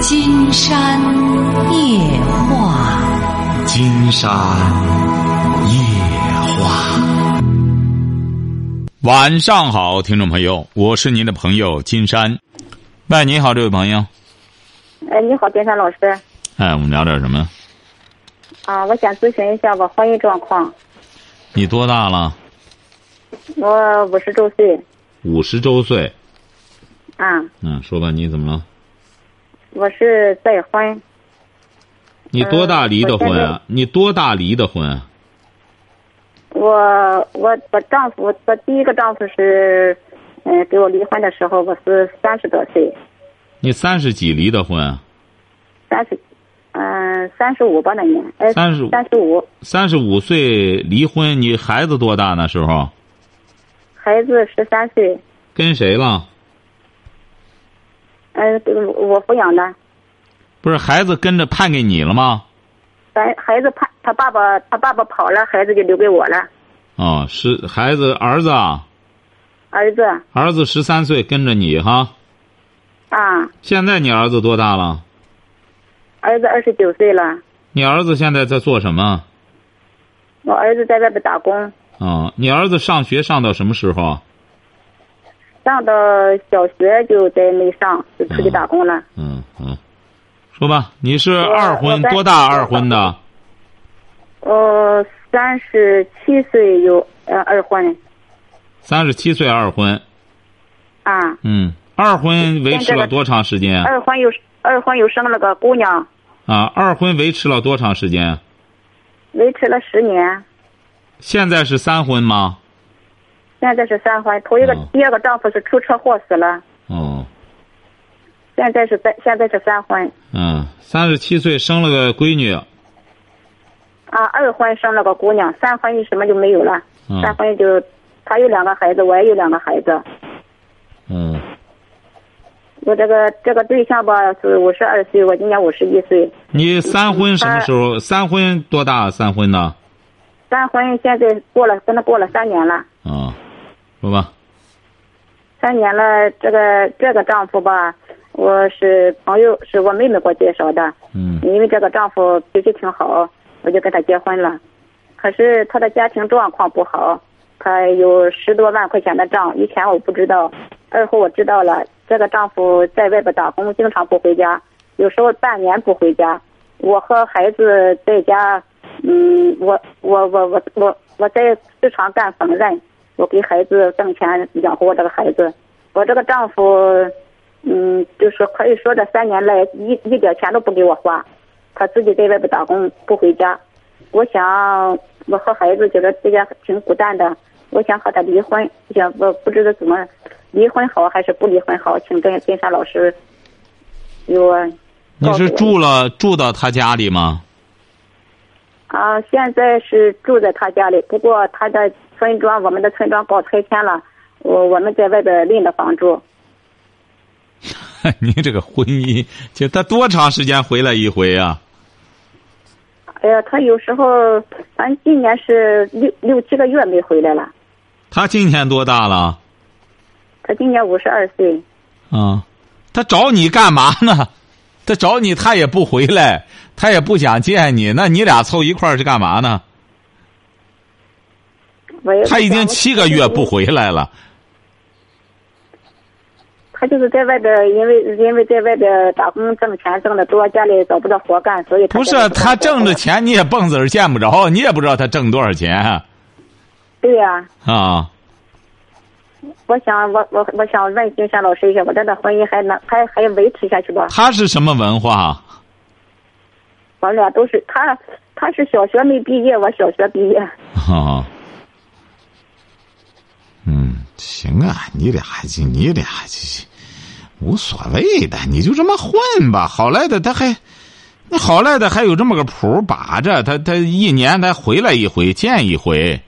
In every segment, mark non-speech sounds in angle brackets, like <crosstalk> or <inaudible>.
金山夜话，金山夜话。晚上好，听众朋友，我是您的朋友金山。喂，你好，这位朋友。哎，你好，金山老师。哎，我们聊点什么？啊，我想咨询一下我婚姻状况。你多大了？我五十周岁。五十周岁。啊。嗯，说吧，你怎么了？我是再婚。你多大离的婚啊？你多大离的婚？我我我丈夫，我第一个丈夫是，嗯，给我离婚的时候，我是三十多岁。你三十几离的婚？三十，嗯，三十五吧那年。哎，三十五。三十五。三十五岁离婚，你孩子多大那时候？孩子十三岁。跟谁了？嗯，我抚养的。不是孩子跟着判给你了吗？孩孩子判他爸爸，他爸爸跑了，孩子就留给我了。哦，是孩子儿子啊。儿子。儿子十三岁，跟着你哈。啊。现在你儿子多大了？儿子二十九岁了。你儿子现在在做什么？我儿子在外边打工。哦，你儿子上学上到什么时候？上到小学就在没上，就出去打工了。嗯嗯，说吧，你是二婚，多大二婚的？呃，三十七岁有呃二婚。三十七岁二婚。啊。嗯，二婚维持了多长时间？二婚又二婚又生了个姑娘。啊，二婚维持了多长时间？维持了十年。现在是三婚吗？现在是三婚，头一个、第二个丈夫是出车祸死了。哦。现在是三现在是三婚。嗯，三十七岁生了个闺女。啊，二婚生了个姑娘，三婚什么就没有了。嗯。三婚就他有两个孩子，我也有两个孩子。嗯。我这个这个对象吧是五十二岁，我今年五十一岁。你三婚什么时候？三婚多大？三婚呢？三婚现在过了，跟他过了三年了。啊。说吧。三年了，这个这个丈夫吧，我是朋友，是我妹妹给我介绍的。嗯。因为这个丈夫脾气挺好，我就跟他结婚了。可是他的家庭状况不好，他有十多万块钱的账，以前我不知道，二后我知道了。这个丈夫在外边打工，经常不回家，有时候半年不回家。我和孩子在家，嗯，我我我我我我在市场干缝纫。我给孩子挣钱养活我这个孩子，我这个丈夫，嗯，就是可以说这三年来一一点钱都不给我花，他自己在外边打工不回家。我想我和孩子觉得在家挺孤单的，我想和他离婚，想我不知道怎么离婚好还是不离婚好，请跟金山老师给我。你是住了住到他家里吗？啊，现在是住在他家里，不过他的。村庄，我们的村庄搞拆迁了，我我们在外边另的房住。<laughs> 您这个婚姻，就他多长时间回来一回啊？哎呀，他有时候，反正今年是六六七个月没回来了。他今年多大了？他今年五十二岁。啊，他找你干嘛呢？他找你，他也不回来，他也不想见你，那你俩凑一块儿是干嘛呢？他已经七个月不回来了。<laughs> 他就是在外边，因为因为在外边打工挣钱挣的多，家里找不着活干，所以他不是他挣着钱，你也蹦子儿见不着，你也不知道他挣多少钱。对呀。啊。我想，我我我想问金山老师一下，我这段婚姻还能还还维持下去不？他是什么文化？我俩都是他，他是小学没毕业，我小学毕业。啊。嗯，行啊，你俩就你俩就无所谓的，你就这么混吧。好赖的他还，那好赖的还有这么个谱把着，他他一年他回来一回见一回，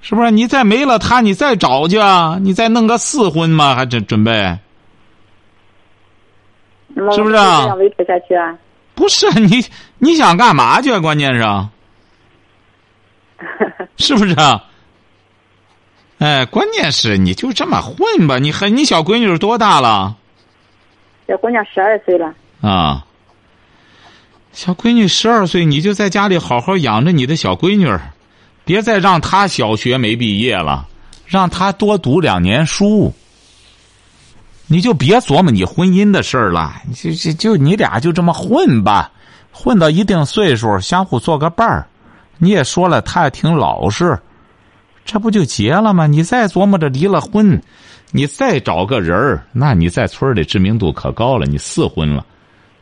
是不是？你再没了他，你再找去啊？你再弄个四婚嘛？还准准备？是不是啊？这样维持下去啊？不是你你想干嘛去？关键是，<laughs> 是不是啊？哎，关键是你就这么混吧？你还你小闺女多大了？小姑娘十二岁了。啊。小闺女十二岁，你就在家里好好养着你的小闺女，别再让她小学没毕业了，让她多读两年书。你就别琢磨你婚姻的事儿了，就就就你俩就这么混吧，混到一定岁数，相互做个伴儿。你也说了，她也挺老实，这不就结了吗？你再琢磨着离了婚，你再找个人儿，那你在村里知名度可高了，你四婚了。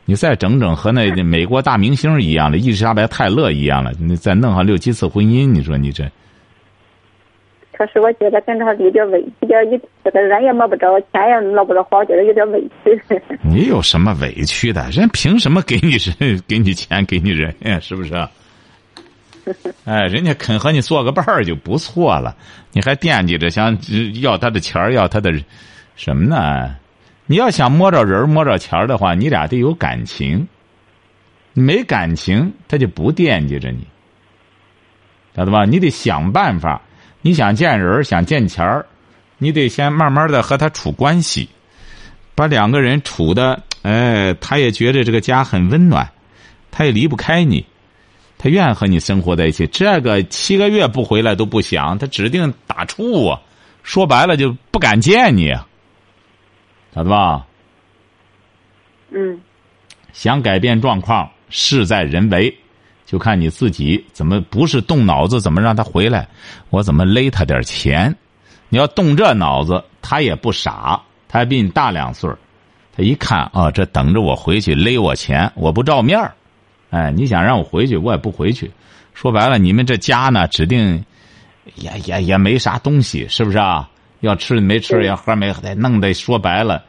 你再整整和那美国大明星一样的伊丽莎白泰勒一样了，你再弄上六七次婚姻，你说你这？可是我觉得跟他有点委屈，点一这个人也摸不着，钱也捞不着，好，觉得有点委屈。<laughs> 你有什么委屈的？人凭什么给你人 <laughs> 给你钱给你人呀？是不是？<laughs> 哎，人家肯和你做个伴儿就不错了，你还惦记着想要他的钱儿，要他的什么呢？你要想摸着人摸着钱儿的话，你俩得有感情。没感情，他就不惦记着你，晓得吧？你得想办法。你想见人想见钱儿，你得先慢慢的和他处关系，把两个人处的，哎，他也觉得这个家很温暖，他也离不开你，他愿意和你生活在一起。这个七个月不回来都不想，他指定打怵啊。说白了就不敢见你。咋的吧？嗯，想改变状况，事在人为，就看你自己怎么不是动脑子，怎么让他回来？我怎么勒他点钱？你要动这脑子，他也不傻，他还比你大两岁他一看啊，这等着我回去勒我钱，我不照面哎，你想让我回去，我也不回去。说白了，你们这家呢，指定也也也没啥东西，是不是啊？要吃没吃，要喝没喝，弄得说白了，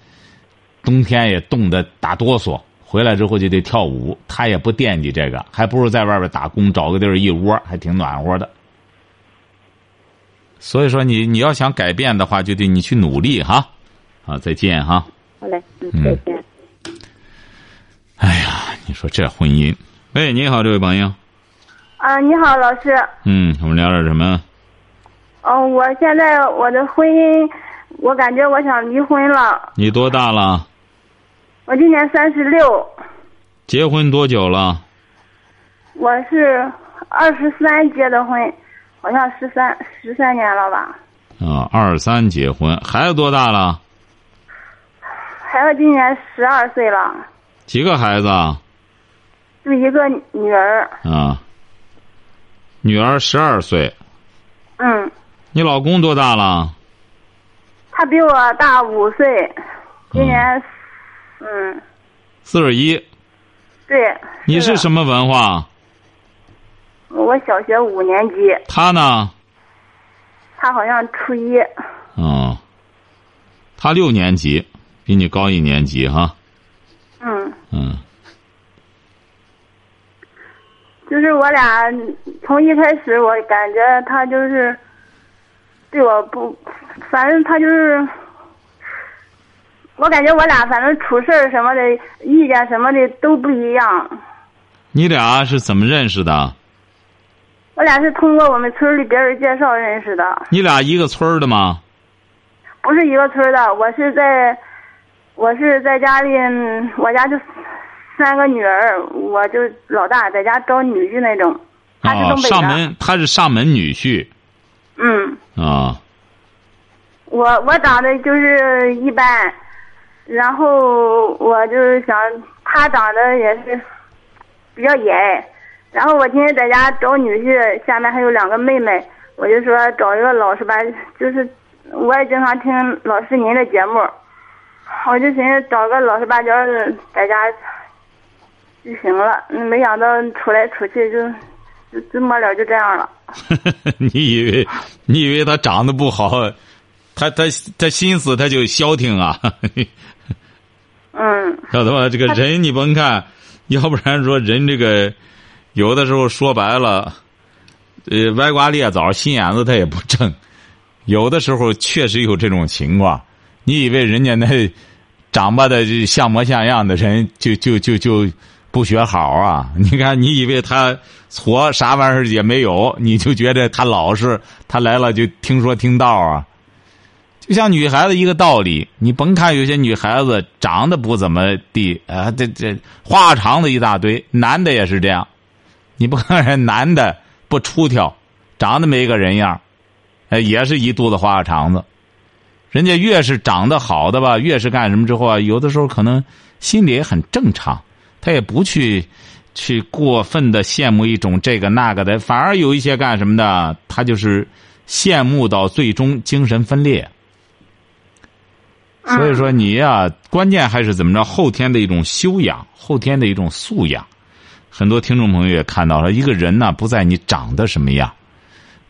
冬天也冻得打哆嗦。回来之后就得跳舞，他也不惦记这个，还不如在外边打工，找个地儿一窝，还挺暖和的。所以说，你你要想改变的话，就得你去努力哈。好，再见哈。好嘞，嗯，再见。哎呀，你说这婚姻，喂，你好，这位朋友。啊，你好，老师。嗯，我们聊点什么？哦，我现在我的婚姻，我感觉我想离婚了。你多大了？我今年三十六。结婚多久了？我是二十三结的婚，好像十三十三年了吧。啊，二三结婚，孩子多大了？孩子今年十二岁了。几个孩子？就一个女儿。啊，女儿十二岁。嗯。你老公多大了？他比我大五岁，今年，嗯，四十一。对。你是什么文化？我小学五年级。他呢？他好像初一。哦。他六年级，比你高一年级哈。嗯。嗯。就是我俩从一开始，我感觉他就是。对我不，反正他就是，我感觉我俩反正处事什么的，意见什么的都不一样。你俩是怎么认识的？我俩是通过我们村里别人介绍认识的。你俩一个村的吗？不是一个村的，我是在，我是在家里，我家就三个女儿，我就老大，在家招女婿那种。他是东北的。上门，他是上门女婿。嗯。啊。我我长得就是一般，然后我就是想他长得也是比较严，然后我今天在家找女婿，下面还有两个妹妹，我就说找一个老实巴，就是我也经常听老师您的节目，我就寻思找个老实巴交的在家就行了，没想到出来出去就就就末了就这样了。<laughs> 你以为你以为他长得不好，他他他心思他就消停啊？<laughs> 嗯，晓得吧？这个人你甭看，要不然说人这个有的时候说白了，呃，歪瓜裂枣，心眼子他也不正。有的时候确实有这种情况。你以为人家那长吧的像模像样的人就就就就不学好啊？<laughs> 你看，你以为他？矬啥玩意儿也没有，你就觉得他老实，他来了就听说听道啊。就像女孩子一个道理，你甭看有些女孩子长得不怎么地啊，这这花肠子一大堆，男的也是这样。你不看人男的不出挑，长得没个人样，哎，也是一肚子花肠子。人家越是长得好的吧，越是干什么之后啊，有的时候可能心里也很正常，他也不去去过分的羡慕一种这个那个的，反而有一些干什么的，他就是羡慕到最终精神分裂。所以说你呀，关键还是怎么着？后天的一种修养，后天的一种素养。很多听众朋友也看到了，一个人呢不在你长得什么样，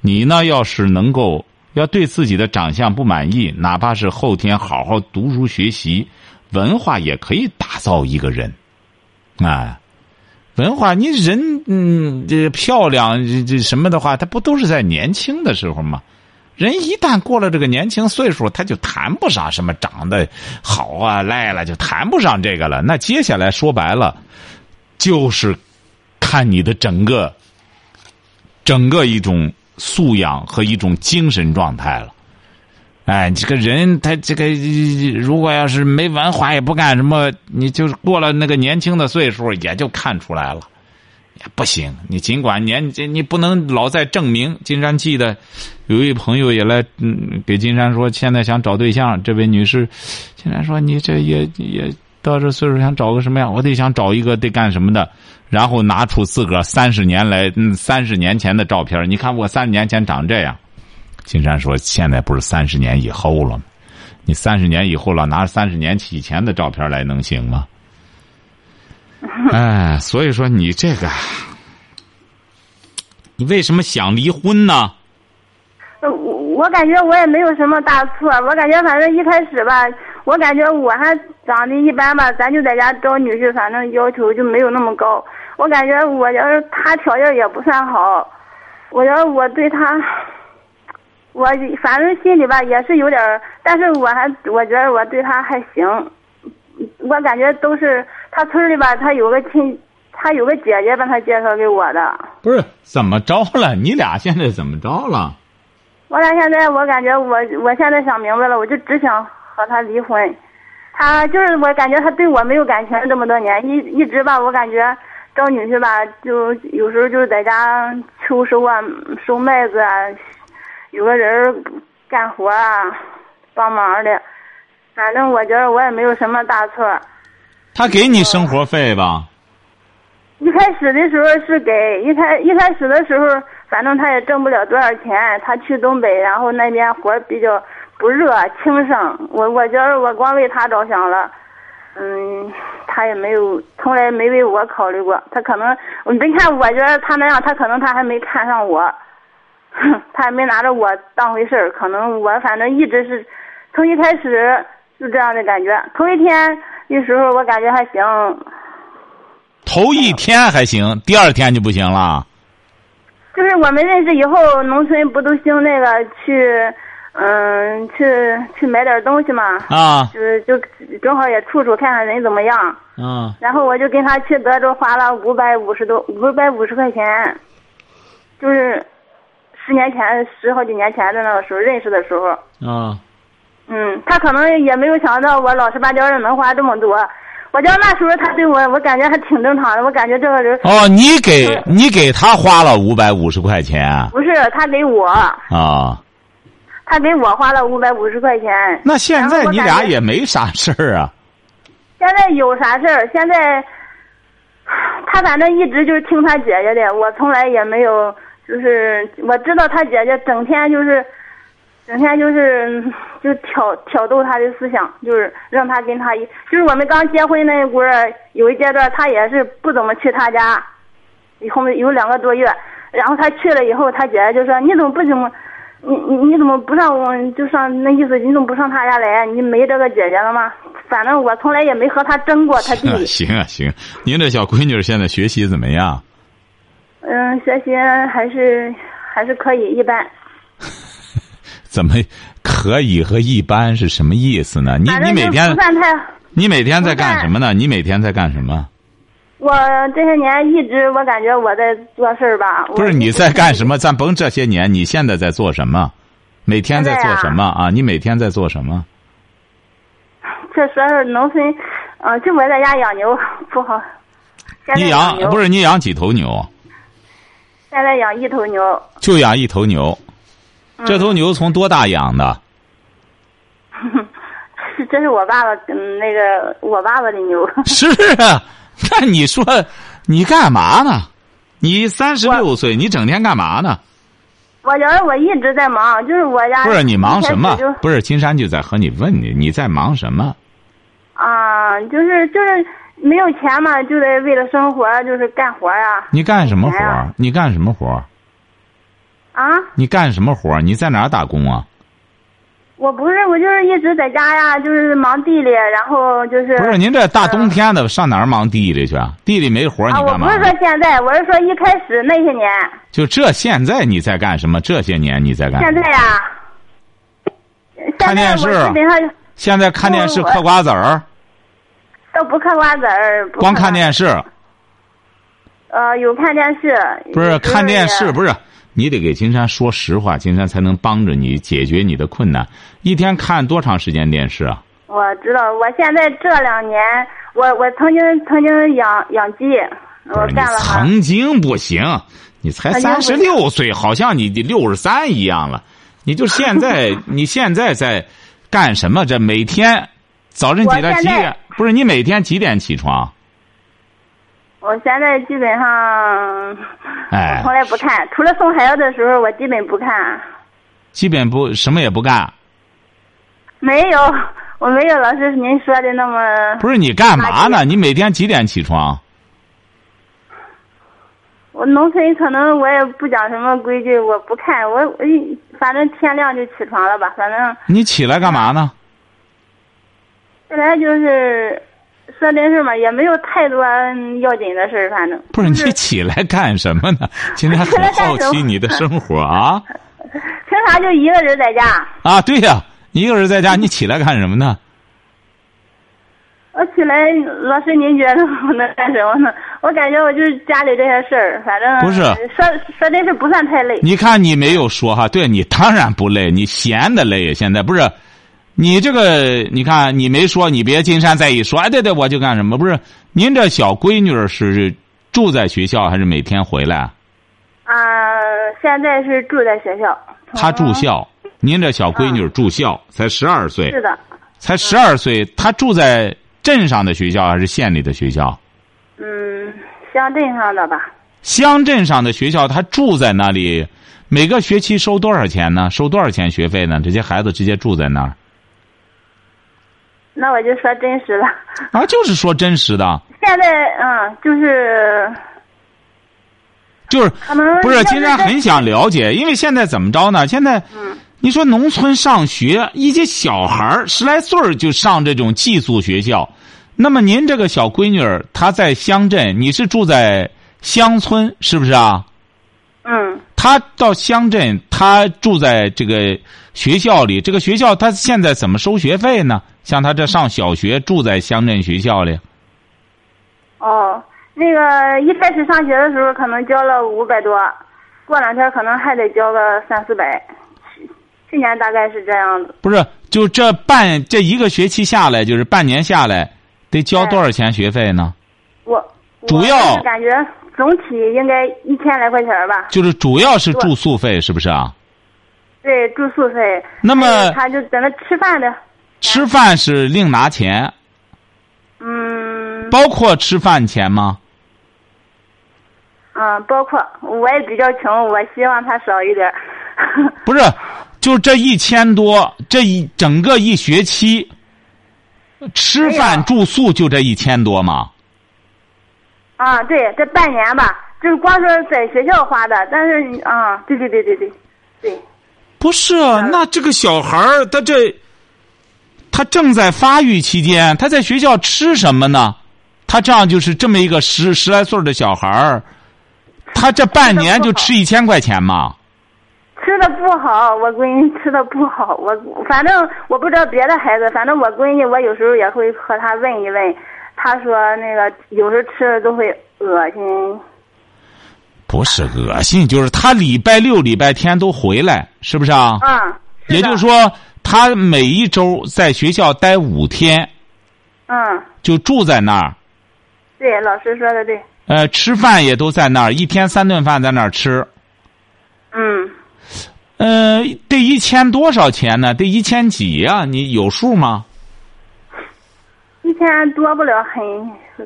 你呢要是能够要对自己的长相不满意，哪怕是后天好好读书学习，文化也可以打造一个人。哎，文化你人嗯这漂亮这这什么的话，他不都是在年轻的时候吗？人一旦过了这个年轻岁数，他就谈不上什么长得好啊、赖了，就谈不上这个了。那接下来说白了，就是看你的整个、整个一种素养和一种精神状态了。哎，这个人他这个如果要是没文化也不干什么，你就是过了那个年轻的岁数，也就看出来了。也不行，你尽管年你不能老在证明。金山记得有一位朋友也来，嗯，给金山说，现在想找对象。这位女士，金山说，你这也也到这岁数，想找个什么样？我得想找一个得干什么的。然后拿出自个儿三十年来，嗯，三十年前的照片，你看我三十年前长这样。金山说，现在不是三十年以后了吗？你三十年以后了，拿三十年以前的照片来能行吗？<laughs> 哎，所以说你这个，你为什么想离婚呢？我我感觉我也没有什么大错，我感觉反正一开始吧，我感觉我还长得一般吧，咱就在家招女婿，反正要求就没有那么高。我感觉我要是他条件也不算好，我要我对他，我反正心里吧也是有点但是我还我觉得我对他还行，我感觉都是他村里吧，他有个亲。他有个姐姐把他介绍给我的，不是怎么着了？你俩现在怎么着了？我俩现在我感觉我我现在想明白了，我就只想和他离婚。他就是我感觉他对我没有感情这么多年，一一直吧，我感觉找女婿吧，就有时候就是在家秋收啊、收麦子啊，有个人干活啊，帮忙的。反正我觉得我也没有什么大错。他给你生活费吧？一开始的时候是给一开一开始的时候，反正他也挣不了多少钱。他去东北，然后那边活比较不热，轻省。我我觉得我光为他着想了，嗯，他也没有从来没为我考虑过。他可能你看，我觉得他那样，他可能他还没看上我，<laughs> 他也没拿着我当回事儿。可能我反正一直是从一开始就这样的感觉。头一天的时候，我感觉还行。头一天还行，第二天就不行了。就是我们认识以后，农村不都兴那个去，嗯，去去买点东西嘛。啊。就是就正好也处处看看人怎么样。嗯。然后我就跟他去德州花了五百五十多五百五十块钱，就是十年前十好几年前的那个时候认识的时候。啊。嗯，他可能也没有想到我老实巴交的能花这么多。我觉得那时候他对我，我感觉还挺正常的。我感觉这个人哦，你给你给他花了五百五十块钱？不是，他给我啊，他给我花了五百五十块钱。那现在你俩也没啥事儿啊？现在有啥事儿？现在 <sighs> 他反正一直就是听他姐姐的，我从来也没有，就是我知道他姐姐整天就是。整天就是就挑挑逗他的思想，就是让他跟他一，就是我们刚结婚那一会儿，有一阶段他也是不怎么去他家，以后有两个多月，然后他去了以后，他姐姐就说：“你怎么不怎么，你你你怎么不上就上那意思，你怎么不上他家来？你没这个姐姐了吗？反正我从来也没和他争过他弟。<laughs> 行啊行，您这小闺女现在学习怎么样？嗯，学习还是还是可以，一般。<laughs> 怎么可以和一般是什么意思呢？你你每天你每天在干什么呢？你每天在干什么？我这些年一直我感觉我在做事儿吧。不是你在干什么？咱甭这些年，你现在在做什么？每天在做什么啊？你每天在做什么？<laughs> 这说是农村，嗯、就我在家养牛不好。你养不是你养几头牛？现在养一头牛，就养一头牛。嗯这头牛从多大养的？是 <laughs> 这是我爸爸嗯那个我爸爸的牛。<laughs> 是啊，那你说你干嘛呢？你三十六岁，你整天干嘛呢？我觉得我一直在忙，就是我家不是你忙什么？不是金山就在和你问你，你在忙什么？啊，就是就是没有钱嘛，就得为了生活，就是干活呀。你干什么活？你干什么活？啊，你干什么活？你在哪儿打工啊？我不是，我就是一直在家呀，就是忙地里，然后就是不是您这大冬天的上哪儿忙地里去啊？地里没活你干嘛我不是？说现在，我是说一开始那些年，就这现在你在干什么？这些年你在干什么？现在呀，看电视现在看电视嗑瓜子儿，都不嗑瓜子儿，光看电视，呃，有看电视，不是看电视，不是是。你得给金山说实话，金山才能帮着你解决你的困难。一天看多长时间电视啊？我知道，我现在这两年，我我曾经曾经养养鸡，我干了。曾经不行，你才三十六岁，好像你得六十三一样了。你就现在，<laughs> 你现在在干什么？这每天早晨起来几点？不是你每天几点起床？我现在基本上，哎我从来不看，除了送孩子的时候，我基本不看。基本不什么也不干。没有，我没有老师您说的那么。不是你干嘛呢？你每天几点起床？我农村可能我也不讲什么规矩，我不看，我我一反正天亮就起床了吧，反正你起来干嘛呢？本来就是说真事嘛，也没有太多嗯要紧的事儿，反正不是你起来干什么呢？<laughs> 今天很好奇你的生活啊 <laughs> 平常就一个人在家，啊！对呀、你一个人在家，你起来干什么呢？我起来，老师您觉得我能干什么呢？我感觉我就是家里这些事儿，反正不是说说真是不算太累。你看你没有说哈，对你当然不累，你闲的累。现在不是，你这个你看你没说，你别金山再一说，哎对对，我就干什么？不是，您这小闺女儿是住在学校还是每天回来？啊、现在是住在学校。她住校，您这小闺女儿住校，才十二岁，是的，才十二岁，她住在镇上的学校还是县里的学校？嗯，乡镇上的吧。乡镇上的学校，她住在那里，每个学期收多少钱呢？收多少钱学费呢？这些孩子直接住在那儿那我就说真实的，<laughs> 啊，就是说真实的，现在嗯，就是就是不是？要金山很想了解，因为现在怎么着呢？现在，你说农村上学，一些小孩儿十来岁儿就上这种寄宿学校，那么您这个小闺女儿她在乡镇，你是住在乡村，是不是啊？嗯，他到乡镇，他住在这个学校里，这个学校他现在怎么收学费呢？像他这上小学，住在乡镇学校里，哦，那个一开始上学的时候可能交了五百多，过两天可能还得交个三四百，去去年大概是这样子。不是？就这半这一个学期下来，就是半年下来，得交多少钱学费呢？我主要感觉总体应该一千来块钱吧。就是主要是住宿费，是不是啊？对，住宿费。那么他就在那吃饭的，吃饭是另拿钱，嗯包括吃饭钱吗？嗯，包括我也比较穷，我希望他少一点儿。<laughs> 不是，就这一千多，这一整个一学期，吃饭住宿就这一千多吗？啊，对，这半年吧，就是光说在学校花的，但是啊，对对对对对，对，不是，那这个小孩儿他这，他正在发育期间，他在学校吃什么呢？他这样就是这么一个十十来岁的小孩儿，他这半年就吃一千块钱嘛？吃的不好，我闺女吃的不好，我反正我不知道别的孩子，反正我闺女，我有时候也会和她问一问，她说那个有时候吃了都会恶心。不是恶心，就是他礼拜六、礼拜天都回来，是不是啊？嗯，也就是说，他每一周在学校待五天，嗯，就住在那儿，对，老师说的对。呃，吃饭也都在那儿，一天三顿饭在那儿吃。嗯，呃，得一千多少钱呢？得一千几呀、你有数吗？一天多不了很，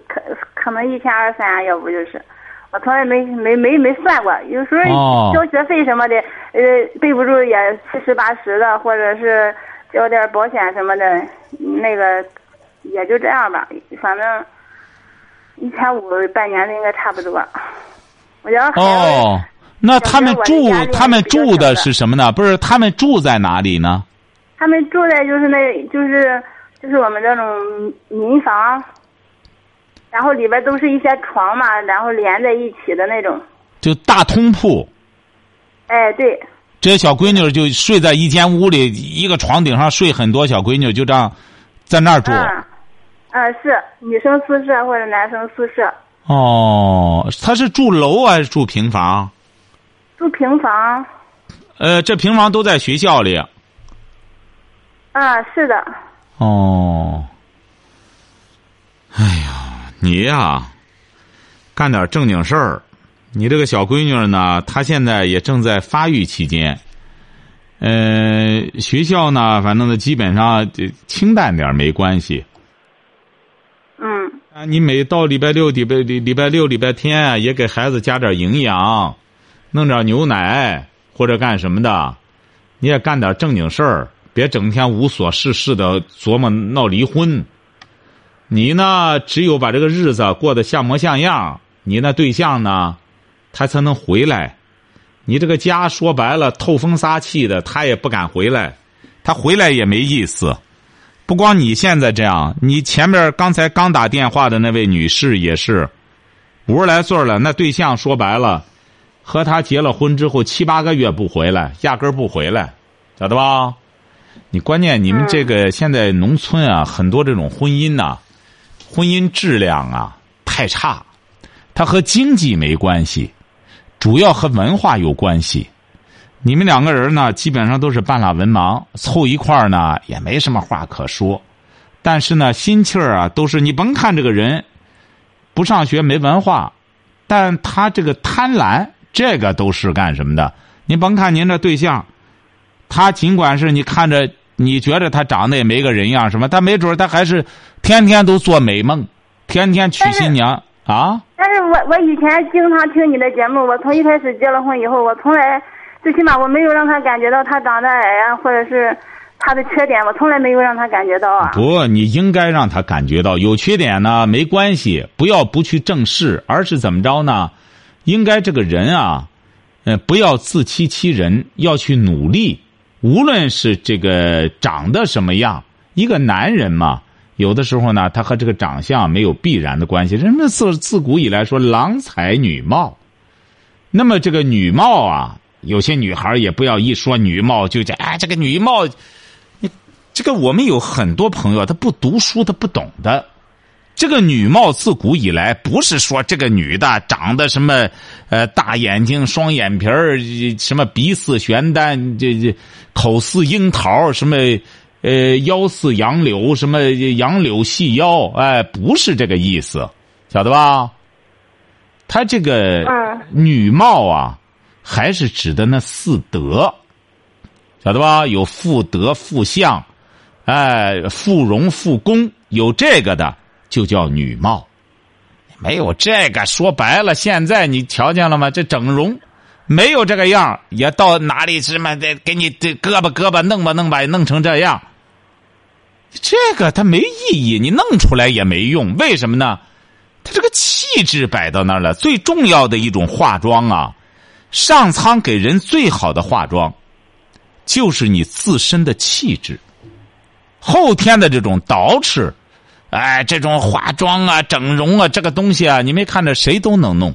可可能一千二三，要不就是，我从来没没没没算过。有时哦候交学费什么的，呃，备不住也七十八十的，或者是交点保险什么的，那个也就这样吧。反正一千五半年的应该差不多。我觉得哦，那他们住他们住的是什么呢？不是，他们住在哪里呢？他们住在就是那，就是就是我们这种民房，然后里边都是一些床嘛，然后连在一起的那种。就大通铺。哎，对，这些小闺女就睡在一间屋里，一个床顶上睡很多小闺女，就这样在那儿住。嗯，嗯，是女生宿舍或者男生宿舍，哦，他是住楼还是住平房？住平房。呃，这平房都在学校里。啊，是的，哦，哎呀，你呀，干点正经事儿。你这个小闺女呢，她现在也正在发育期间。呃，学校呢，反正呢，基本上就清淡点没关系。嗯啊，你每到礼拜六、礼拜礼礼拜六、礼拜天啊，也给孩子加点营养，弄点牛奶或者干什么的，你也干点正经事儿，别整天无所事事的琢磨闹离婚。你呢，只有把这个日子过得像模像样，你那对象呢，他才能回来。你这个家说白了透风撒气的，他也不敢回来，他回来也没意思。不光你现在这样，你前面刚才刚打电话的那位女士也是，五十来岁了，那对象说白了，和他结了婚之后七八个月不回来，压根儿不回来，晓得吧？你关键你们这个现在农村啊，很多这种婚姻呐、婚姻质量啊太差，它和经济没关系，主要和文化有关系。你们两个人呢，基本上都是半拉文盲，凑一块儿呢也没什么话可说，但是呢，心气儿啊都是你甭看这个人不上学没文化，但他这个贪婪，这个都是干什么的？您甭看您这对象，他尽管是你看着你觉得他长得也没个人样什么，他没准他还是天天都做美梦，天天娶新娘啊。但是我我以前经常听你的节目，我从一开始结了婚以后，我从来最起码我没有让他感觉到他长得矮啊，或者是他的缺点，我从来没有让他感觉到啊。不，你应该让他感觉到有缺点呢，没关系，不要不去正视，而是怎么着呢？应该这个人啊，呃，不要自欺欺人，要去努力。无论是这个长得什么样，一个男人嘛，有的时候呢，他和这个长相没有必然的关系。人们自自古以来说郎才女貌，那么这个女貌啊，有些女孩也不要一说女貌就讲哎，这个女貌。这个我们有很多朋友，他不读书，他不懂的。这个女貌自古以来不是说这个女的长得什么呃大眼睛、双眼皮儿，什么鼻似玄丹，这这口似樱桃，什么呃腰似杨柳，什么杨柳细腰，哎，不是这个意思，晓得吧？他这个女貌啊，还是指的那四德，晓得吧？有妇德、妇相。哎，妇容妇功有这个的就叫女貌，没有这个说白了，现在你瞧见了吗？这整容没有这个样也到哪里什么的给你这胳膊胳膊弄吧弄吧弄成这样，这个它没意义，你弄出来也没用，为什么呢？它这个气质摆到那儿了，最重要的一种化妆啊，上苍给人最好的化妆，就是你自身的气质。后天的这种捯饬，哎，这种化妆啊、整容啊，这个东西啊，你没看着谁都能弄。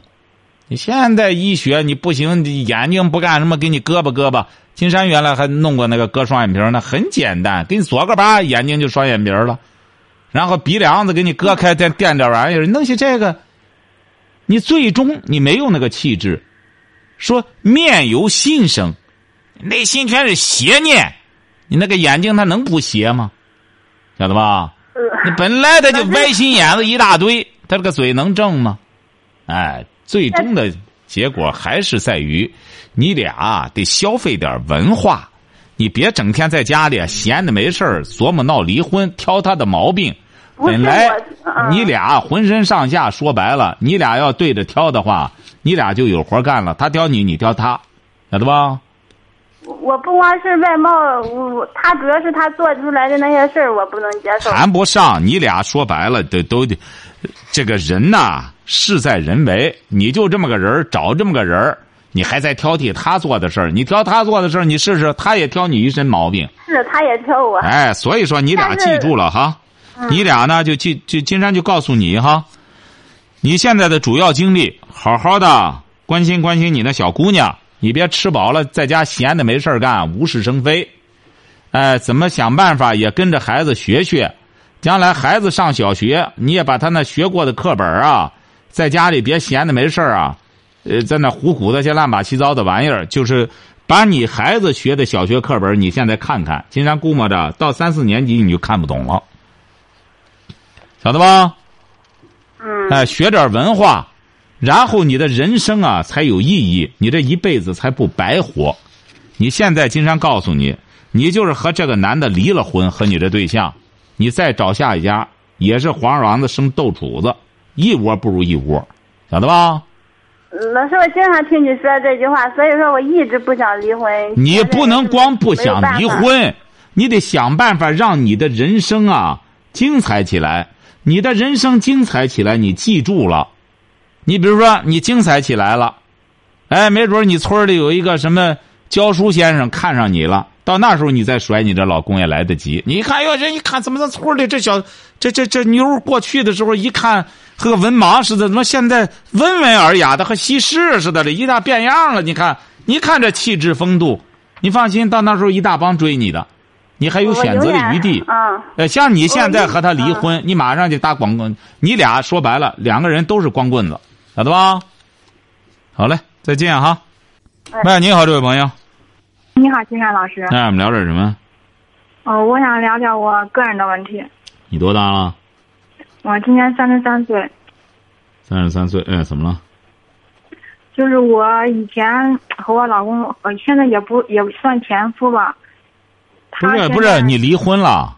你现在医学你不行，你眼睛不干什么，给你割吧割吧。金山原来还弄过那个割双眼皮呢，很简单，给你左个疤，眼睛就双眼皮了。然后鼻梁子给你割开，再垫点玩意儿，弄些这个，你最终你没有那个气质。说面由心生，内心全是邪念。你那个眼睛它能不邪吗？晓得吧？呃你本来他就歪心眼子一大堆，他这个嘴能正吗？哎，最终的结果还是在于你俩得消费点文化，你别整天在家里闲的没事儿琢磨闹离婚，挑他的毛病。本来你俩浑身上下说白了，你俩要对着挑的话，你俩就有活干了。他挑你，你挑他，晓得吧？我不光是外貌，我他主要是他做出来的那些事儿，我不能接受。谈不上，你俩说白了都都得，这个人呐，事在人为。你就这么个人儿找这么个人儿你还在挑剔他做的事儿，你挑他做的事儿，你试试，他也挑你一身毛病。是，他也挑我。哎，所以说你俩记住了哈，你俩呢就记就金山就告诉你哈，你现在的主要精力，好好的关心关心你那小姑娘，你别吃饱了在家闲的没事儿干，无事生非。哎，怎么想办法也跟着孩子学学，将来孩子上小学，你也把他那学过的课本啊，在家里别闲的没事儿啊，呃，在那糊糊的些乱八七糟的玩意儿，就是把你孩子学的小学课本，你现在看看，金山估摸着到三四年级你就看不懂了，晓得吧？嗯，哎，学点文化，然后你的人生啊才有意义，你这一辈子才不白活。你现在金山告诉你，你就是和这个男的离了婚，和你这对象，你再找下一家也是黄瓤子生豆杵子，一窝不如一窝，晓得吧？老师，我经常听你说这句话，所以说我一直不想离婚。你不能光不想离。婚，你得想办法让你的人生啊精彩起来。你的人生精彩起来，你记住了。你比如说，你精彩起来了，哎，没准你村里有一个什么教书先生看上你了，到那时候你再甩你这老公也来得及。你一看，哟，人一看怎么这村里这小这这这妞过去的时候一看和个文盲似的，怎么现在温文尔雅的和西施似的这，一大变样了？你看，你看这气质风度，你放心，到那时候一大帮追你的，你还有选择的余地。嗯，呃，像你现在和他离嗯婚，你马上就打光棍，你俩说白了，两个人都是光棍子，晓得吧？好嘞，再见哈。哎喂，你好，这位朋友，你好，金山老师。那我们聊点什么？哦，我想聊聊我个人的问题。你多大了？我今年三十三岁，三十三岁。哎，怎么了？就是我以前和我老公，呃，现在也不也算前夫吧。不是不是，你离婚了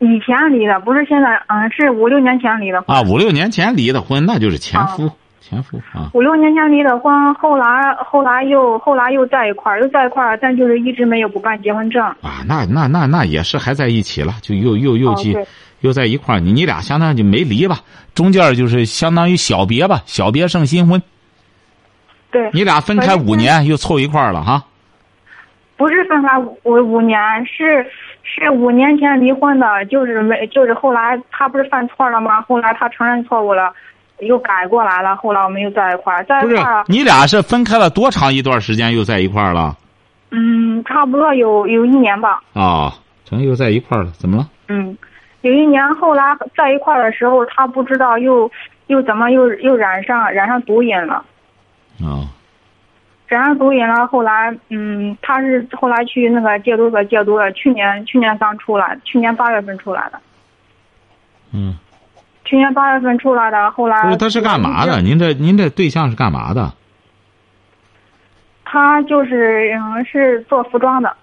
以前离的，不是现在，嗯，是五六年前离的婚。啊？五六年前离的婚，那就是前夫，哦前夫啊。五六年前离的婚，后来后来又后来又在一块儿，又在一块儿，但就是一直没有补办结婚证。啊，那那那那也是还在一起了，就又又又去、又在一块儿，你你俩相当于就没离吧，中间就是相当于小别吧，小别胜新婚。对，你俩分开五年又凑一块儿了哈。不是分开五五年，是是五年前离婚的，就是没就是后来他不是犯错了吗？后来他承认错误了，又改过来了，后来我们又在一块儿，在不是一块儿，你俩是分开了多长一段时间又在一块儿了？嗯，差不多有有一年吧，啊，成又在一块儿了，怎么了？嗯，有一年后来在一块儿的时候，他不知道又又怎么又又染上染上毒瘾了。啊，染上毒瘾了，后来，嗯，他是后来去那个戒毒所戒毒了，去年去年刚出来，去年八月份出来的，嗯，去年八月份出来的，后来不是他是干嘛的？您这您这对象是干嘛的？他就是嗯是做服装的，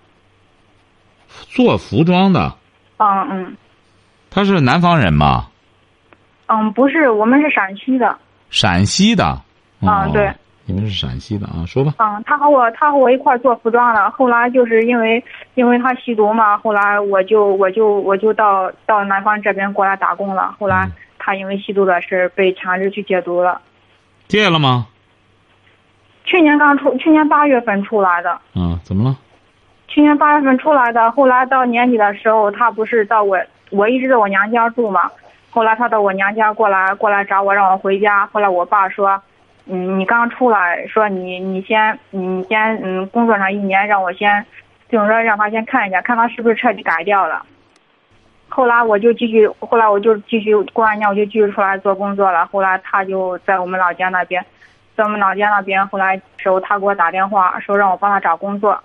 做服装的。嗯嗯他是南方人吗？嗯，不是，我们是陕西的，陕西的。哦、啊对。你们是陕西的啊？说吧。嗯，他和我他和我一块儿做服装的，后来就是因为因为他吸毒嘛，后来我就我就我就到到南方这边过来打工了，后来嗯他因为吸毒的事被强制去戒毒了，戒了吗？去年刚出，去年八月份出来的。啊，怎么了？去年八月份出来的，后来到年底的时候，他不是到我我一直在我娘家住嘛，后来他到我娘家过来过来找我，让我回家。后来我爸说，嗯，你刚出来，说你你先你先嗯工作上一年，让我先，就是说让他先看一下，看他是不是彻底改掉了。后来我就继续，后来我就继续过完年我就继续出来做工作了。后来他就在我们老家那边，在我们老家那边，后来时候他给我打电话说让我帮他找工作。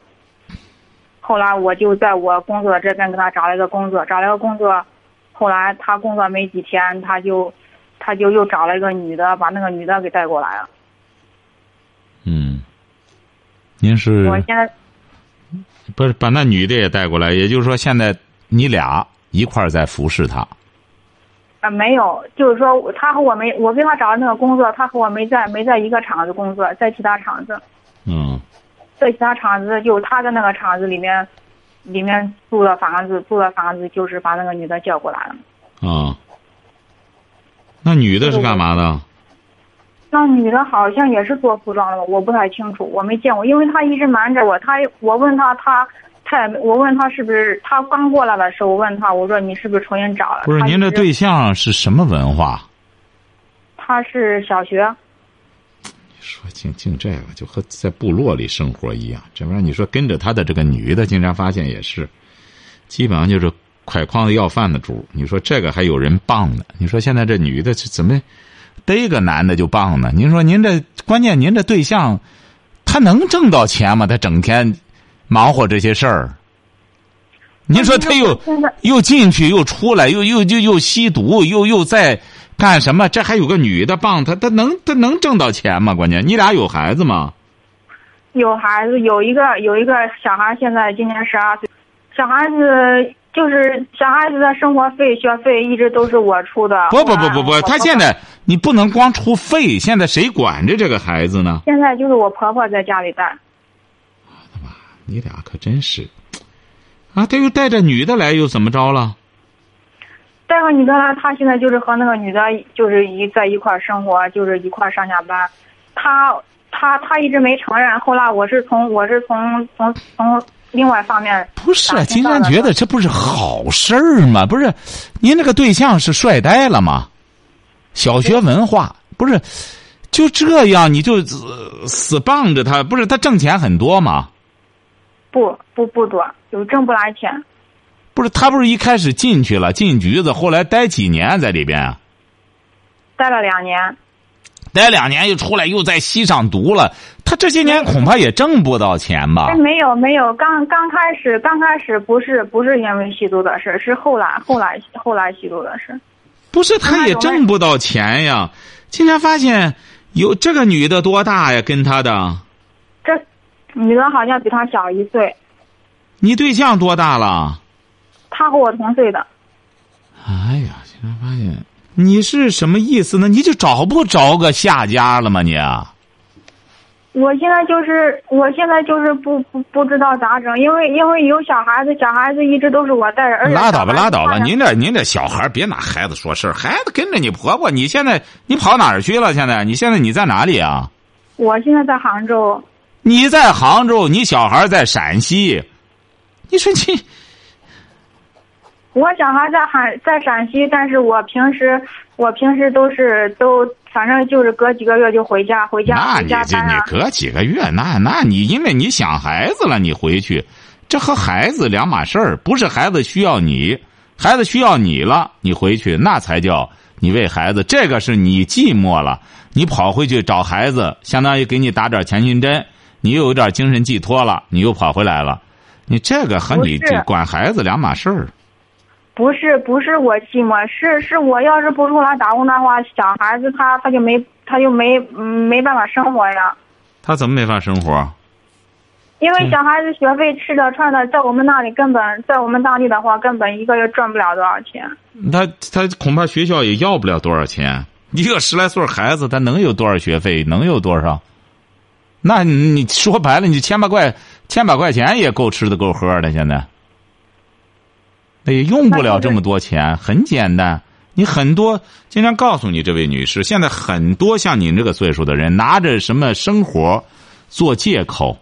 后来我就在我工作这边给他找了一个工作，找了个工作，后来他工作没几天，他就他就又找了一个女的，把那个女的给带过来了。嗯，您是我现在不是把那女的也带过来？也就是说，现在你俩一块儿在服侍他。啊，没有，就是说他和我没，我给他找的那个工作，他和我没在没在一个厂子工作，在其他厂子，嗯在其他厂子就他的那个厂子里面，里面租的房子，租的房子就是把那个女的叫过来了。啊，那女的是干嘛的？那女的好像也是做服装的，我不太清楚，我没见过，因为她一直瞒着我。她我问她，她她也我问她是不是她刚过来的时候，我问她我说你是不是重新找了？不是，您这对象是什么文化？她是小学，说净净这个，就和在部落里生活一样。这玩意儿，你说跟着他的这个女的，经常发现也是，基本上就是拐筐子要饭的主。你说这个还有人傍呢？你说现在这女的这怎么逮个男的就傍呢？您说您这关键，您这对象他能挣到钱吗？他整天忙活这些事儿。您说他又又进去又出来，又又又又吸毒，又又在干什么？这还有个女的傍他，他能他能挣到钱吗？关键你俩有孩子吗？有孩子，有一个有一个小孩，现在今年十二岁，小孩子就是小孩子的生活费、学费一直都是我出的。不不不不不，他现在你不能光出费，现在谁管着这个孩子呢？现在就是我婆婆在家里带。你俩可真是，啊，他又带着女的来，又怎么着了？带个女的来，他现在就是和那个女的，就是一在一块儿生活，就是一块儿上下班。他他他一直没承认，后来我是从我是从从从另外方面不是金山觉得这不是好事儿吗？不是，您这个对象是帅呆了吗？小学文化不是，就这样你就死死傍着他，不是他挣钱很多吗？不不不多，就挣不来钱。不是他不是一开始进去了进局子，后来待几年在里边啊？待了两年，待两年又出来，又在西上读了。他这些年恐怕也挣不到钱吧哎，？没有没有，刚刚开始刚开始不是不是因为吸毒的事，是后来后来后来吸毒的事。不是，他也挣不到钱呀。竟然发现有这个女的多大呀？跟他的，这女的好像比他小一岁，你对象多大了？他和我同岁的。哎呀，竟然发现你是什么意思呢？你就找不着个下家了吗？你啊，我现在就是，我现在就是不不不知道咋整，因为因为有小孩子，小孩子一直都是我带着，而且拉倒吧，拉倒吧！您这您这小孩别拿孩子说事儿，孩子跟着你婆婆，你现在你跑哪儿去了？现在你现在你在哪里啊？我现在在杭州，你在杭州，你小孩在陕西，你说你我小孩在海在陕西，但是我平时我平时都是都反正就是隔几个月就回家，回家回那你这。你隔几个月，那那你因为你想孩子了，你回去，这和孩子两码事儿，不是孩子需要你，孩子需要你了，你回去那才叫你为孩子，这个是你寂寞了，你跑回去找孩子，相当于给你打点强心针，你又有点精神寄托了，你又跑回来了，你这个和你管孩子两码事儿。不是不是我寂寞，是是我要是不出来打工的话，小孩子他他就没他就没嗯没办法生活呀。他怎么没法生活？因为小孩子学费、吃的、穿的，在我们那里根本，在我们当地的话，根本一个月赚不了多少钱。他他恐怕学校也要不了多少钱，一个十来岁孩子，他能有多少学费？能有多少？那你你说白了，你千把块千把块钱也够吃的够喝的，现在，那也用不了这么多钱，很简单。你很多经常告诉你这位女士，现在很多像您这个岁数的人，拿着什么生活做借口，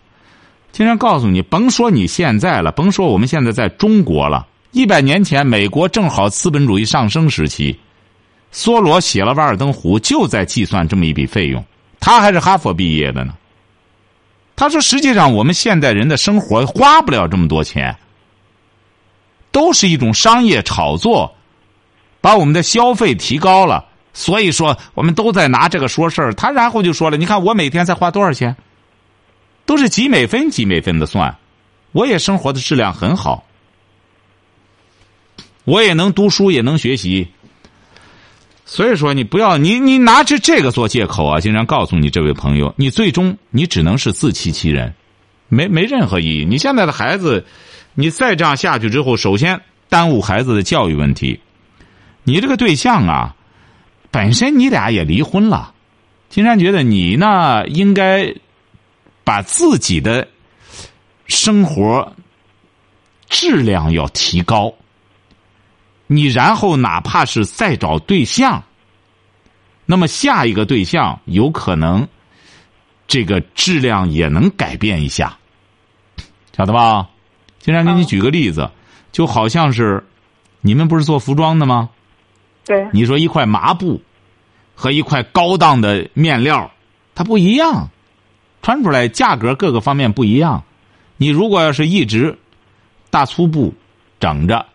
经常告诉你，甭说你现在了，甭说我们现在在中国了，一百年前美国正好资本主义上升时期，梭罗写了《瓦尔登湖》，就在计算这么一笔费用，他还是哈佛毕业的呢。他说：“实际上，我们现代人的生活花不了这么多钱，都是一种商业炒作，把我们的消费提高了。所以说，我们都在拿这个说事儿。他然后就说了：‘你看我每天才花多少钱？都是几美分几美分的算。我也生活的质量很好，我也能读书，也能学习。所以说，你不要你你拿着这个做借口啊！经常告诉你这位朋友，你最终你只能是自欺欺人，没没任何意义。你现在的孩子，你再这样下去之后，首先耽误孩子的教育问题。你这个对象啊，本身你俩也离婚了，金山觉得你呢应该把自己的生活质量要提高。你然后哪怕是再找对象，那么下一个对象有可能这个质量也能改变一下，晓得吧？经常给你举个例子，就好像是你们不是做服装的吗？对，你说一块麻布和一块高档的面料，它不一样，穿出来价格各个方面不一样。你如果要是一直大粗布整着。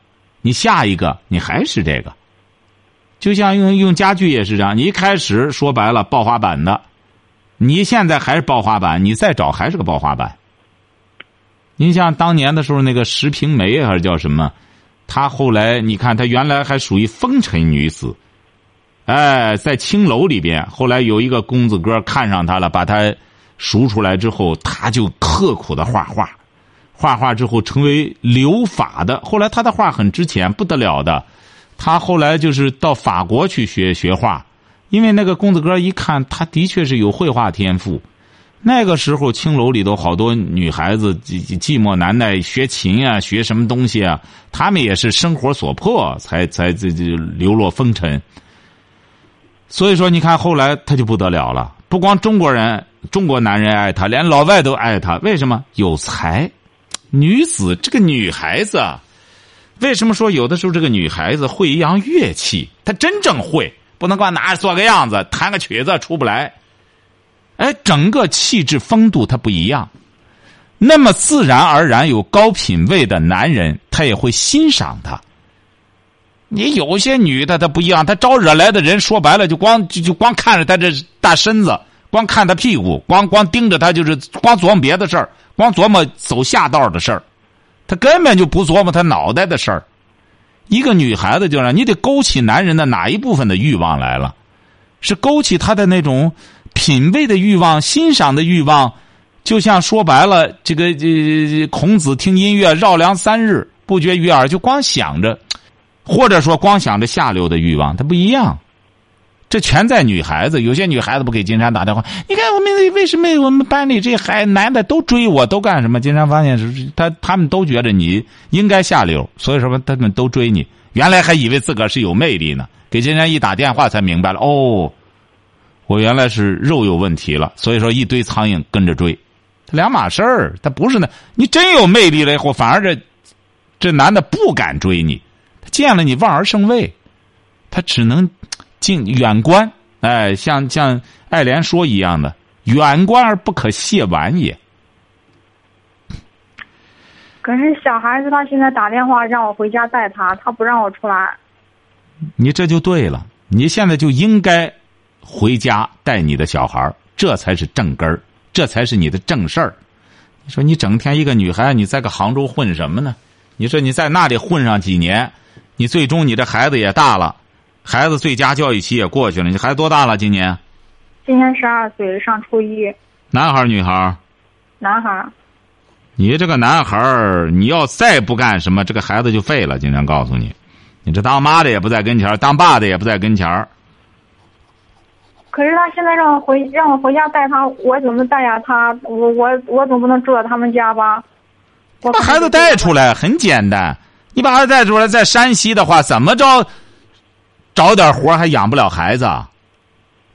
你下一个，你还是这个，就像用用家具也是这样。你一开始说白了，爆花板的，你现在还是爆花板，你再找还是个爆花板。您像当年的时候，那个石平梅还是叫什么？她后来你看，她原来还属于风尘女子，哎，在青楼里边，后来有一个公子哥看上她了，把她赎出来之后，她就刻苦的画画。画画之后成为留法的，后来他的画很值钱，不得了的。他后来就是到法国去学学画，因为那个公子哥一看，他的确是有绘画天赋。那个时候青楼里头好多女孩子寂寂寞难耐，学琴啊，学什么东西啊，他们也是生活所迫才才这这流落风尘。所以说，你看后来他就不得了了，不光中国人，中国男人爱他，连老外都爱他。为什么？有才。女子这个女孩子，为什么说有的时候这个女孩子会一样乐器？她真正会，不能光拿着做个样子，弹个曲子出不来。哎，整个气质风度他不一样，那么自然而然有高品位的男人，他也会欣赏他。你有些女的她不一样，她招惹来的人说白了就光就就光看着她这大身子，光看她屁股，光光盯着她就是光琢磨别的事儿。光琢磨走下道的事儿，他根本就不琢磨他脑袋的事儿。一个女孩子就让你得勾起男人的哪一部分的欲望来了？是勾起他的那种品味的欲望、欣赏的欲望。就像说白了，这个这孔子听音乐绕梁三日不觉于耳，就光想着，或者说光想着下流的欲望，它不一样。这全在女孩子，有些女孩子不给金山打电话。你看我们为什么我们班里这孩男的都追我，都干什么？金山发现是他他们都觉得你应该下流，所以说他们都追你。原来还以为自个儿是有魅力呢，给金山一打电话才明白了。哦，我原来是肉有问题了，所以说一堆苍蝇跟着追，两码事儿。他不是呢，你真有魅力了以后，反而这这男的不敢追你，他见了你望而生畏，他只能。近远观，哎，像像爱莲说一样的，远观而不可亵玩也。可是小孩子他现在打电话让我回家带他，他不让我出来。你这就对了，你现在就应该回家带你的小孩，这才是正根儿，这才是你的正事儿。你说你整天一个女孩，你在个杭州混什么呢？你说你在那里混上几年，你最终你这孩子也大了。孩子最佳教育期也过去了，你孩子多大了？今年？今年十二岁，上初一。男孩女孩男孩你这个男孩你要再不干什么，这个孩子就废了。经常告诉你，你这当妈的也不在跟前当爸的也不在跟前可是他现在让我回让我回家带他，我怎么带呀？他我我我总不能住在他们家吧？把孩子带出来很简单，你把孩子带出来，在山西的话，怎么着？找点活还养不了孩子，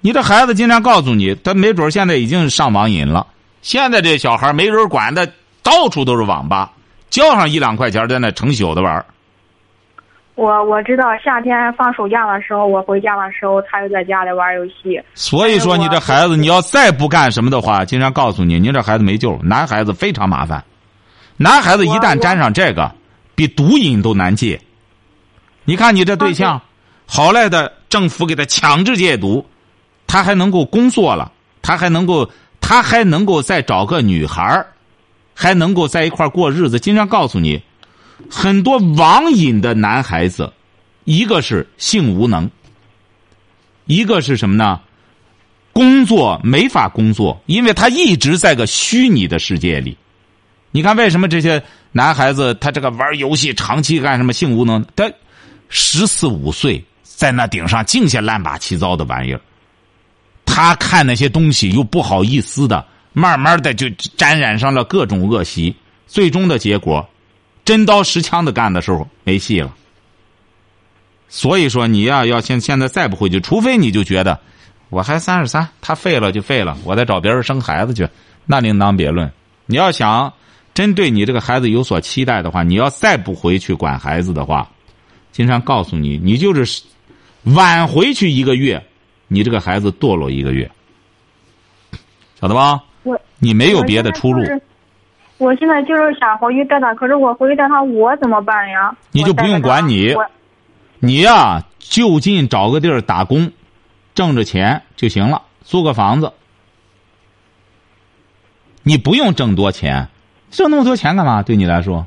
你这孩子经常告诉你，他没准现在已经上网瘾了。现在这小孩没人管的，到处都是网吧，交上一两块钱在那成宿的玩。我我知道夏天放暑假的时候，我回家的时候，他又在家里玩游戏。所以说，你这孩子你要再不干什么的话，经常告诉你，你这孩子没救。男孩子非常麻烦，男孩子一旦沾上这个，比毒瘾都难戒。你看你这对象。好赖的政府给他强制戒毒，他还能够工作了，他还能够，他还能够再找个女孩还能够在一块过日子。经常告诉你，很多网瘾的男孩子，一个是性无能，一个是什么呢？工作没法工作，因为他一直在个虚拟的世界里。你看，为什么这些男孩子他这个玩游戏长期干什么性无能？他十四五岁在那顶上净些乱八七糟的玩意儿，他看那些东西又不好意思的，慢慢的就沾染上了各种恶习，最终的结果，真刀实枪的干的时候没戏了。所以说，你要要现现在再不回去，除非你就觉得。我还三十三，他废了就废了，我再找别人生孩子去，那另当别论。你要想真对你这个孩子有所期待的话，你要再不回去管孩子的话，经常告诉你，你就是晚回去一个月，你这个孩子堕落一个月，晓得吧？我你没有别的出路，我现在就是想回去带他，可是我回去带他，我怎么办呀？你就不用管你你呀就近找个地儿打工。挣着钱就行了，租个房子，你不用挣多钱，挣那么多钱干嘛？对你来说，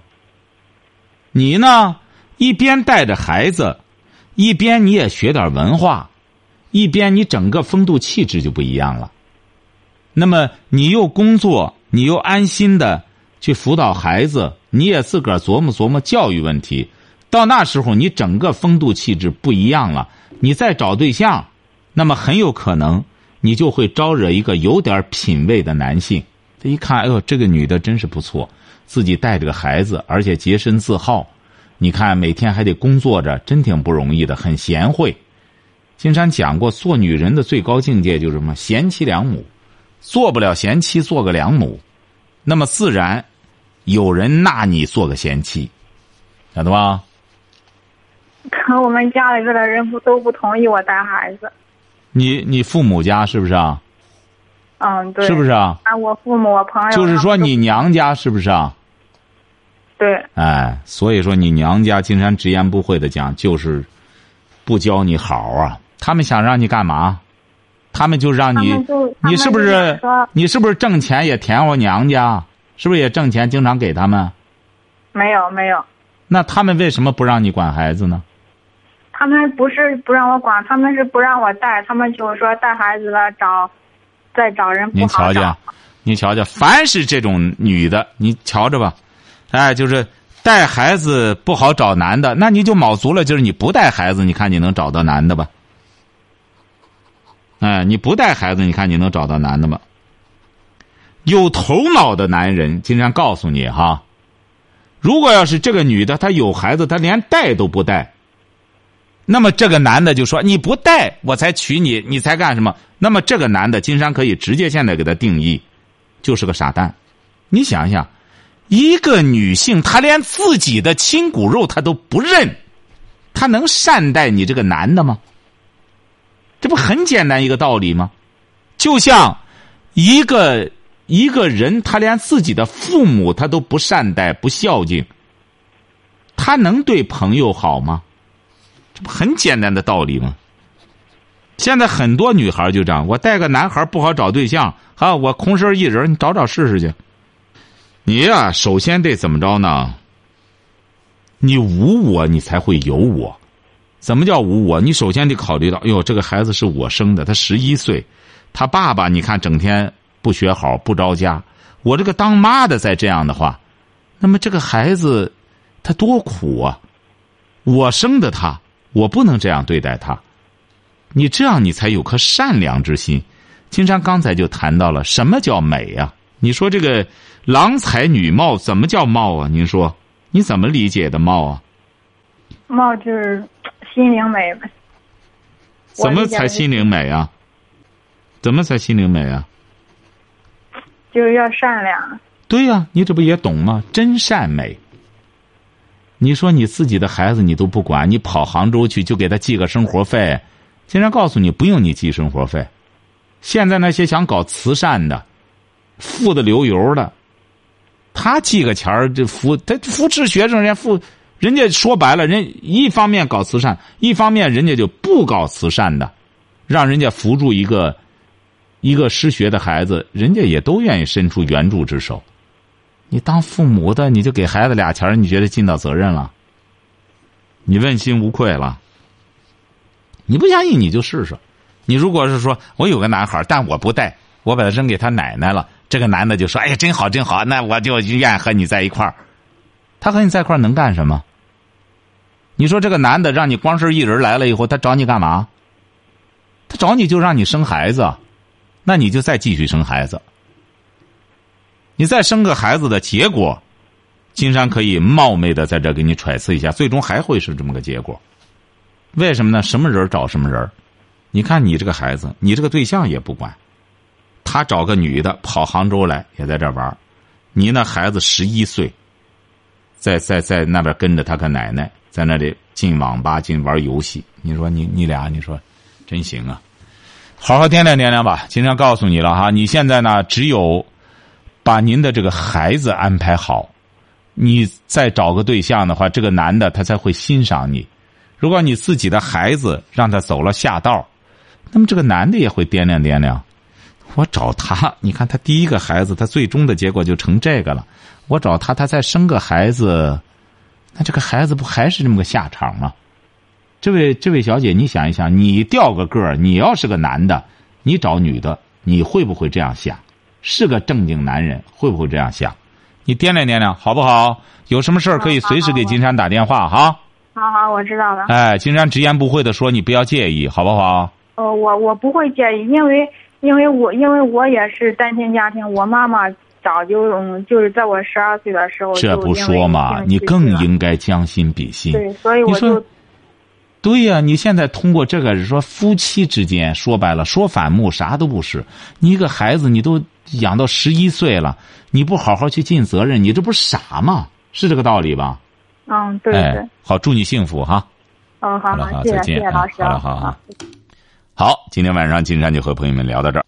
你呢一边带着孩子，一边你也学点文化，一边你整个风度气质就不一样了。那么你又工作，你又安心的去辅导孩子，你也自个儿琢磨琢磨教育问题。到那时候，你整个风度气质不一样了，你再找对象。那么很有可能，你就会招惹一个有点品位的男性。他一看，哎呦，这个女的真是不错，自己带着个孩子，而且洁身自好。你看，每天还得工作着，真挺不容易的，很贤惠。金山讲过，做女人的最高境界就是什么？贤妻良母。做不了贤妻，做个良母，那么自然有人纳你做个贤妻，晓得吧？可 <laughs> 我们家里边的人不都不同意我带孩子。你你父母家是不是啊？嗯，对。是不是啊？啊，我父母、我朋友。就是说，你娘家是不是啊？对。哎，所以说你娘家金山直言不讳的讲，就是不教你好啊。他们想让你干嘛？他们就让你，你是不是？你是不是挣钱也填我娘家？是不是也挣钱经常给他们？没有没有。那他们为什么不让你管孩子呢？他们不是不让我管，他们是不让我带。他们就是说带孩子了找，再找人不好找。您瞧瞧，您瞧瞧，凡是这种女的，你瞧着吧，哎，就是带孩子不好找男的，那你就卯足了，就是你不带孩子，你看你能找到男的吧？哎，你不带孩子，你看你能找到男的吗？有头脑的男人经常告诉你哈，如果要是这个女的她有孩子，她连带都不带。那么这个男的就说：“你不带我才娶你，你才干什么？”那么这个男的，金山可以直接现在给他定义，就是个傻蛋。你想想，一个女性她连自己的亲骨肉她都不认，她能善待你这个男的吗？这不很简单一个道理吗？就像一个一个人，他连自己的父母他都不善待、不孝敬，他能对朋友好吗？这不很简单的道理吗。现在很多女孩就这样，我带个男孩不好找对象，啊，我空身一人，你找找试试去。你呀，首先得怎么着呢？你无我，你才会有我。怎么叫无我？你首先得考虑到，哟，这个孩子是我生的，他十一岁，他爸爸你看整天不学好，不着家。我这个当妈的再这样的话，那么这个孩子他多苦啊！我生的他。我不能这样对待他，你这样你才有颗善良之心。金山刚才就谈到了什么叫美啊？你说这个郎才女貌怎么叫貌啊？您说你怎么理解的貌啊？貌就是心灵美呗。怎么才心灵美啊？怎么才心灵美啊？就是要善良。对呀，你这不也懂吗？真善美。你说你自己的孩子你都不管，你跑杭州去就给他寄个生活费。竟然告诉你不用你寄生活费。现在那些想搞慈善的，富的流油的，他寄个钱儿就扶他扶持学生，人家扶人家说白了，人一方面搞慈善，一方面人家就不搞慈善的，让人家扶助一个一个失学的孩子，人家也都愿意伸出援助之手。你当父母的，你就给孩子俩钱，你觉得尽到责任了？你问心无愧了？你不相信你就试试。你如果是说我有个男孩，但我不带，我把他扔给他奶奶了，这个男的就说：“哎呀，真好真好，那我就愿意和你在一块儿。”他和你在一块儿能干什么？你说这个男的让你光是一人来了以后，他找你干嘛？他找你就让你生孩子，那你就再继续生孩子。你再生个孩子的结果，金山可以冒昧的在这给你揣测一下，最终还会是这么个结果。为什么呢？什么人找什么人？你看你这个孩子，你这个对象也不管，他找个女的跑杭州来，也在这玩你那孩子十一岁，在在在那边跟着他个奶奶，在那里进网吧进玩游戏。你说你你俩，你说真行啊！好好掂量掂量吧。今天告诉你了哈，你现在呢，只有把您的这个孩子安排好，你再找个对象的话，这个男的他才会欣赏你。如果你自己的孩子让他走了下道，那么这个男的也会掂量掂量。我找他，你看他第一个孩子，他最终的结果就成这个了。我找他，他再生个孩子，那这个孩子不还是这么个下场吗？这位这位小姐，你想一想，你掉个个儿，你要是个男的，你找女的，你会不会这样想？是个正经男人，会不会这样想？你掂量掂量，好不好？有什么事儿可以随时给金山打电话哈。好好，我知道了。哎，金山直言不讳的说，你不要介意，好不好？呃，我我不会介意，因为因为我因为我也是单亲家庭，我妈妈早就嗯，就是在我十二岁的时候这不说嘛，你更应该将心比心。对，所以我就。对呀，你现在通过这个说夫妻之间，说白了说反目啥都不是。你一个孩子，你都养到十一岁了，你不好好去尽责任，你这不是傻吗？是这个道理吧？嗯，对对。好，祝你幸福哈。嗯，好，好，谢谢，再见，谢谢老师。好了，好好。好，今天晚上金山就和朋友们聊到这儿。